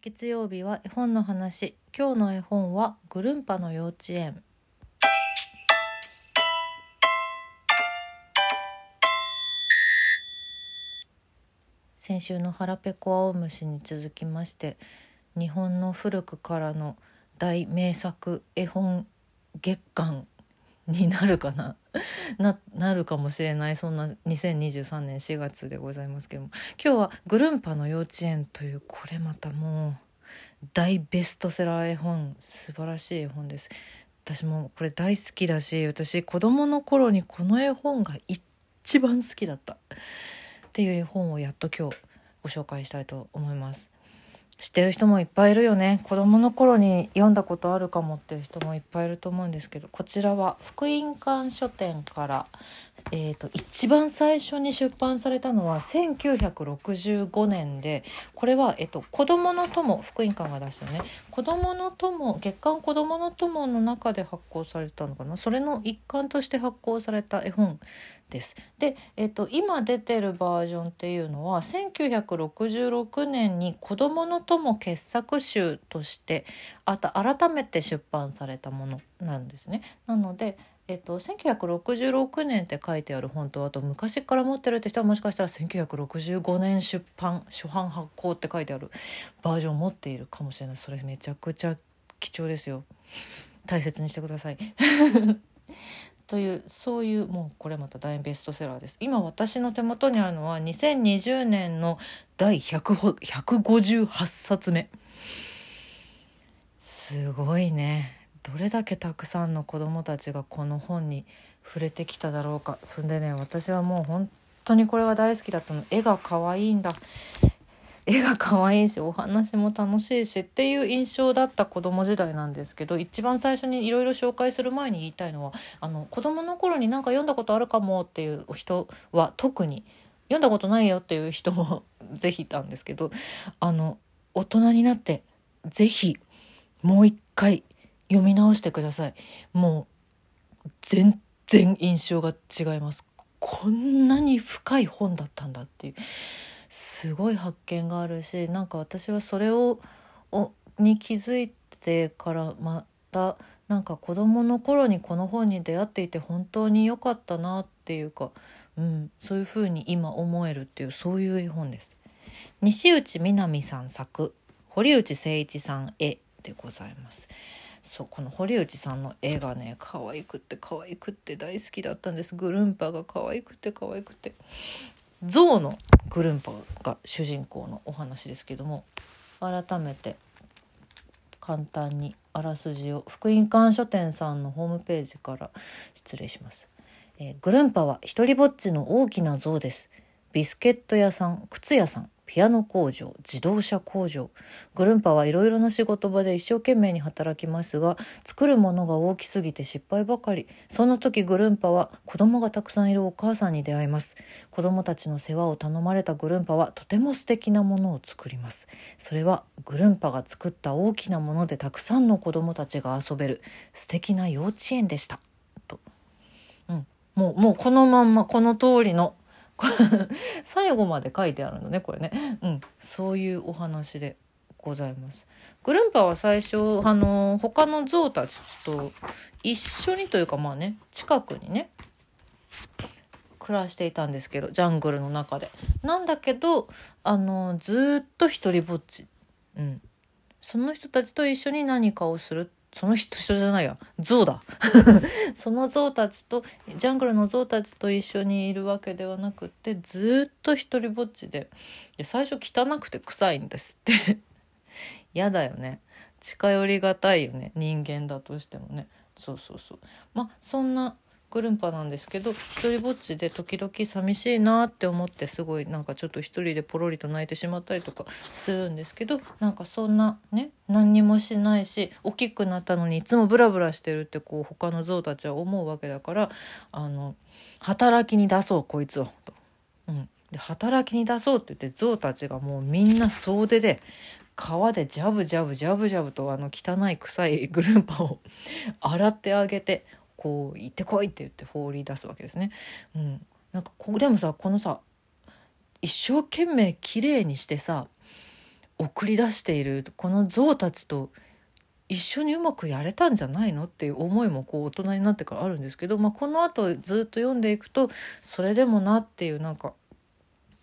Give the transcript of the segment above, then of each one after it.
月曜日は絵本の話。今日の絵本はグルンパの幼稚園。先週の腹ペコ青虫に続きまして日本の古くからの大名作絵本月間 になるかな？ななるかもしれない。そんな2023年4月でございますけども。今日は「グルンパの幼稚園」というこれまたもう大ベストセラー絵本素晴らしい絵本です。私もこれ大好きだし私子供の頃にこの絵本が一番好きだった。っていう絵本をやっと今日ご紹介したいと思います。知ってる人もいっぱいいるよね。子供の頃に読んだことあるかもっていう人もいっぱいいると思うんですけどこちらは福音館書店から、えーと、一番最初に出版されたのは1965年でこれは、えっと、子供の友福音館が出したね。子供の友月刊子供の友の中で発行されたのかな。それの一環として発行された絵本です。で、えっと、今出てるバージョンっていうのは1966年に「子どもの友傑作集」としてあた改めて出版されたものなんですね。なのでえっと、1966年って書いてある本とあと昔から持ってるって人はもしかしたら1965年出版初版発行って書いてあるバージョンを持っているかもしれない。それめちゃくちゃ貴重ですよ。大切にしてください。というそういうもうこれまた大ベストセラーです。今私の手元にあるのは2020年の第158冊目すごいね。どれだけたくさんの子どもたちがこの本に触れてきただろうか。そんでね私はもう本当にこれは大好きだったの。絵が可愛いんだ。絵が可愛いしお話も楽しいしっていう印象だった子供時代なんですけど一番最初にいろいろ紹介する前に言いたいのはあの子供の頃になんか読んだことあるかもっていう人は特に読んだことないよっていう人もぜひいたんですけどあの大人になってぜひもう一回読み直してください。もう全然印象が違います。こんなに深い本だったんだっていう。すごい発見があるしなんか私はそれをに気づいてからまたなんか子どもの頃にこの本に出会っていて本当に良かったなっていうか、うん、そういうふうに今思えるっていうそういう絵本です。西内みなみさん作堀内誠一さん絵でございます。そうこの堀内さんの絵がね可愛くって可愛くって大好きだったんですグルンパが可愛くて可愛くて象のグルンパが主人公のお話ですけども改めて簡単にあらすじを福音館書店さんのホームページから失礼します、えー、グルンパは一りぼっちの大きな象です。ビスケット屋さん靴屋さん。ピアノ工場自動車工場。グルンパはいろいろな仕事場で一生懸命に働きますが作るものが大きすぎて失敗ばかり。そんな時グルンパは子供がたくさんいるお母さんに出会います。子供たちの世話を頼まれたグルンパはとても素敵なものを作ります。それはグルンパが作った大きなものでたくさんの子供たちが遊べる素敵な幼稚園でした。と、うん、もうもうこのまんまこの通りの最後まで書いてあるのねこれね、うん、そういうお話でございます。グルンパは最初あの他の象たちと一緒にというかまあね近くにね暮らしていたんですけどジャングルの中で。なんだけどあのずっと一りぼっち、うん、その人たちと一緒に何かをするその人人じゃないや象だ。その象たちとジャングルの象たちと一緒にいるわけではなくてずっと一人ぼっちで最初汚くて臭いんですって。嫌だよね。近寄りがたいよね。人間だとしてもね。そうそうそう。まあそんなグルンパなんですけど一人ぼっちで時々寂しいなって思ってすごいなんかちょっと一人でポロリと泣いてしまったりとかするんですけどなんかそんなね何にもしないし大きくなったのにいつもブラブラしてるってこう他の象たちは思うわけだからあの働きに出そうこいつをと。うん、で働きに出そうって言って象たちがもうみんな総出で川でジャブジャブジャブジャブとあの汚い臭いグルンパを 洗ってあげてこう行ってこいって言って放り出すわけですね。うん、なんかこでもさこのさ一生懸命綺麗にしてさ送り出しているこの象たちと一緒にうまくやれたんじゃないのっていう思いもこう大人になってからあるんですけど、まあ、このあとずっと読んでいくとそれでもなっていうなんか、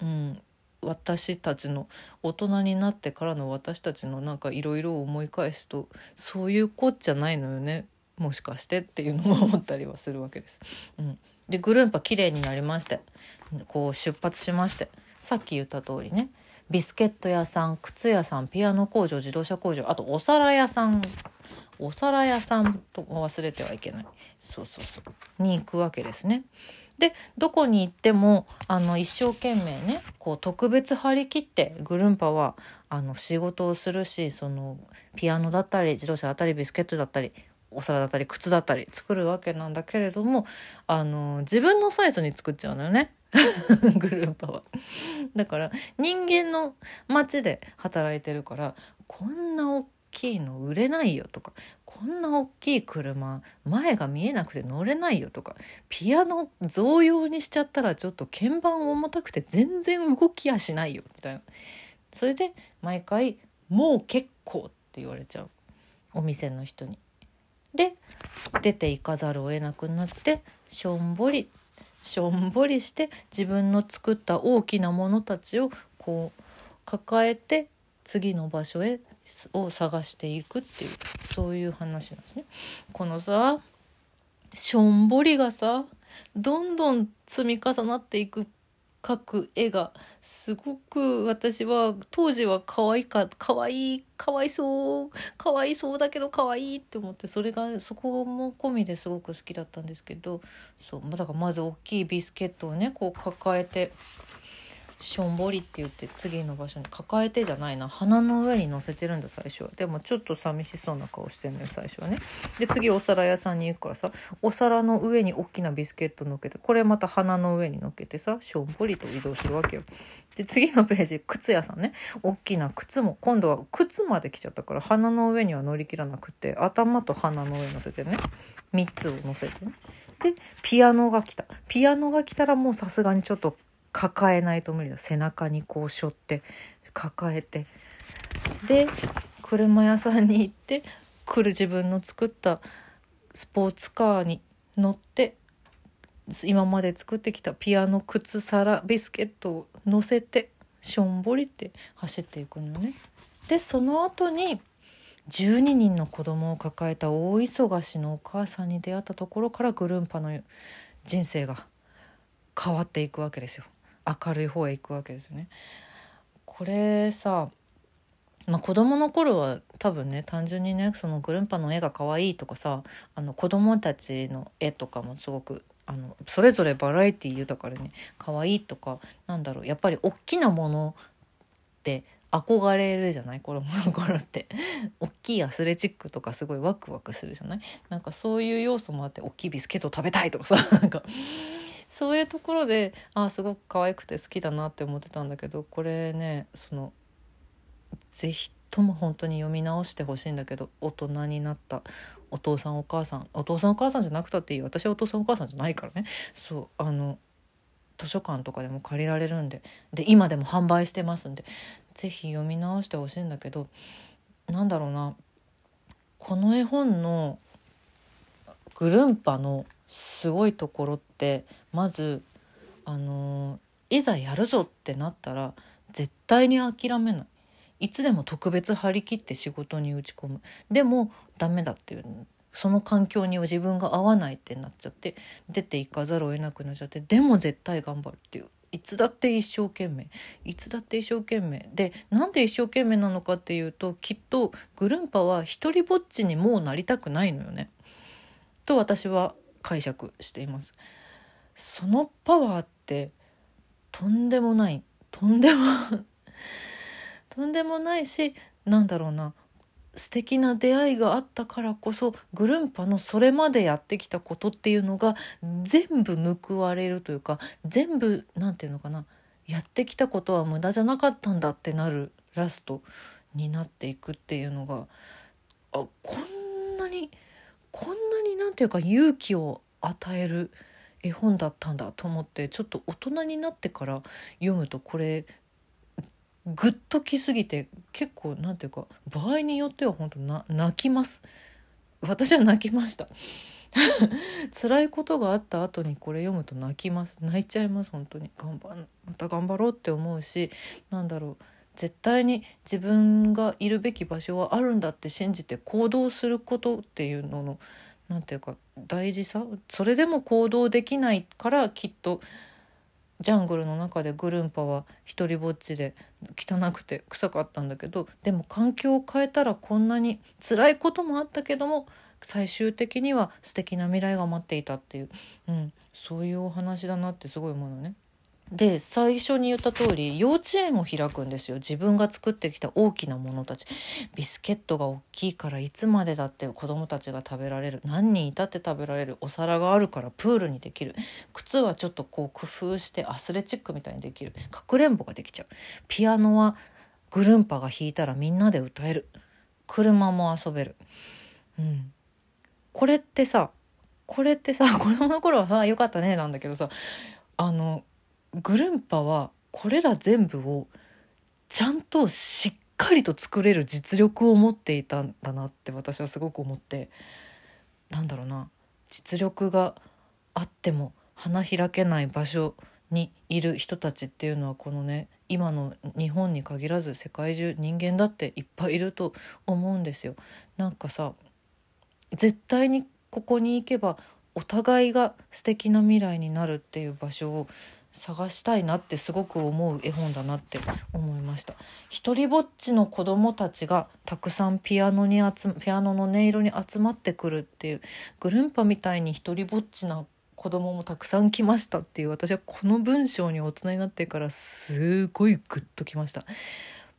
うん、私たちの大人になってからの私たちのなんかいろいろ思い返すとそういうこっちゃないのよねもしかしてっていうのも思ったりはするわけです。うん、でグルンパ綺麗になりましてこう出発しましてさっき言った通りねビスケット屋さん靴屋さんピアノ工場自動車工場あとお皿屋さんお皿屋さんと忘れてはいけないそうそうそうに行くわけですね。でどこに行ってもあの一生懸命ねこう特別張り切ってグルンパはあの仕事をするしそのピアノだったり自動車だったりビスケットだったりお皿だったり靴だったり作るわけなんだけれどもあの自分のサイズに作っちゃうのよね グループは。だから人間の街で働いてるからこんな大きいの売れないよとかこんな大きい車前が見えなくて乗れないよとかピアノ増用にしちゃったらちょっと鍵盤重たくて全然動きやしないよみたいなそれで毎回「もう結構」って言われちゃうお店の人に。で出ていかざるを得なくなってしょんぼりしょんぼりして自分の作った大きなものたちをこう抱えて次の場所へを探していくっていうそういう話なんですね。このさしょんぼりがさどんどん積み重なっていく描く絵がすごく私は当時は可愛か可愛いかわいそうかわいそうだけど可愛いって思ってそれがそこも込みですごく好きだったんですけどそうだからまず大きいビスケットをねこう抱えてしょんぼりって言って次の場所に抱えてじゃないな。鼻の上に乗せてるんだ最初は。でもちょっと寂しそうな顔してんのよ最初はね。で次お皿屋さんに行くからさお皿の上に大きなビスケット乗っけてこれまた鼻の上に乗っけてさしょんぼりと移動するわけよ。で次のページ靴屋さんね。大きな靴も今度は靴まで来ちゃったから鼻の上には乗り切らなくて頭と鼻の上に乗せてね3つを乗せてね。でピアノが来た。ピアノが来たらもうさすがにちょっと抱えないと無理だ背中にこう背負って抱えてで車屋さんに行って来る自分の作ったスポーツカーに乗って今まで作ってきたピアノ靴皿ビスケットを乗せてしょんぼりって走っていくのね。でその後に12人の子供を抱えた大忙しのお母さんに出会ったところからグルンパの人生が変わっていくわけですよ。明るい方へ行くわけですよね。これさまあ、子供の頃は多分ね単純にねそのグルンパの絵が可愛いとかさあの子供たちの絵とかもすごくあのそれぞれバラエティー豊かでね可愛いとかなんだろうやっぱり大きなものって憧れるじゃない？子供の頃って。大きいアスレチックとかすごいワクワクするじゃない？なんかそういう要素もあって大きいビスケット食べたいとかさなんか。そういうところであすごく可愛くて好きだなって思ってたんだけどこれねその是非とも本当に読み直してほしいんだけど大人になったお父さんお母さんお父さんお母さんじゃなくたっていい私はお父さんお母さんじゃないからね。そうあの図書館とかでも借りられるんでで今でも販売してますんで是非読み直してほしいんだけどなんだろうなこの絵本のグルンパのすごいところってまずあのいざやるぞってなったら絶対に諦めない。いつでも特別張り切って仕事に打ち込む。でもダメだっていう。その環境には自分が合わないってなっちゃって出ていかざるを得なくなっちゃってでも絶対頑張るっていう。いつだって一生懸命。いつだって一生懸命。でなんで一生懸命なのかっていうときっとグルンパは一りぼっちにもうなりたくないのよね。と私は解釈しています。そのパワーってとんでもない。とんでも とんでもないしなんだろうな。素敵な出会いがあったからこそグルンパのそれまでやってきたことっていうのが全部報われるというか全部何て言うのかな。やってきたことは無駄じゃなかったんだってなるラストになっていくっていうのがあこんなにこんなに何て言うか勇気を与える絵本だったんだと思ってちょっと大人になってから読むとこれグッときすぎて結構なんていうか場合によっては本当な泣きます。私は泣きました。辛いことがあった後にこれ読むと泣きます。泣いちゃいます本当に。頑張また頑張ろうって思うしなんだろう。絶対に自分がいるべき場所はあるんだって信じて行動することっていうのの何て言うか大事さ？それでも行動できないからきっとジャングルの中でグルンパは一りぼっちで汚くて臭かったんだけどでも環境を変えたらこんなに辛いこともあったけども最終的には素敵な未来が待っていたっていう、うん、そういうお話だなってすごい思うのね。で最初に言った通り幼稚園を開くんですよ。自分が作ってきた大きなものたち。ビスケットが大きいからいつまでだって子供たちが食べられる。何人いたって食べられる。お皿があるからプールにできる。靴はちょっとこう工夫してアスレチックみたいにできる。かくれんぼができちゃう。ピアノはグルンパが弾いたらみんなで歌える。車も遊べる。うん。これってさこれってさ 子供の頃はさよかったねなんだけどさ。あのグルンパはこれら全部をちゃんとしっかりと作れる実力を持っていたんだなって私はすごく思ってなんだろうな実力があっても花開けない場所にいる人たちっていうのはこのね今の日本に限らず世界中人間だっていっぱいいると思うんですよ。なんかさ絶対にここに行けばお互いが素敵な未来になるっていう場所を探したいなってすごく思う絵本だなって思いました。一人ぼっちの子供たちがたくさんピアノに集ピアノの音色に集まってくるっていうグルンパみたいに一人ぼっちな子供もたくさん来ましたっていう私はこの文章に大人になってからすごいグッときました。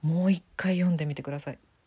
もう一回読んでみてください。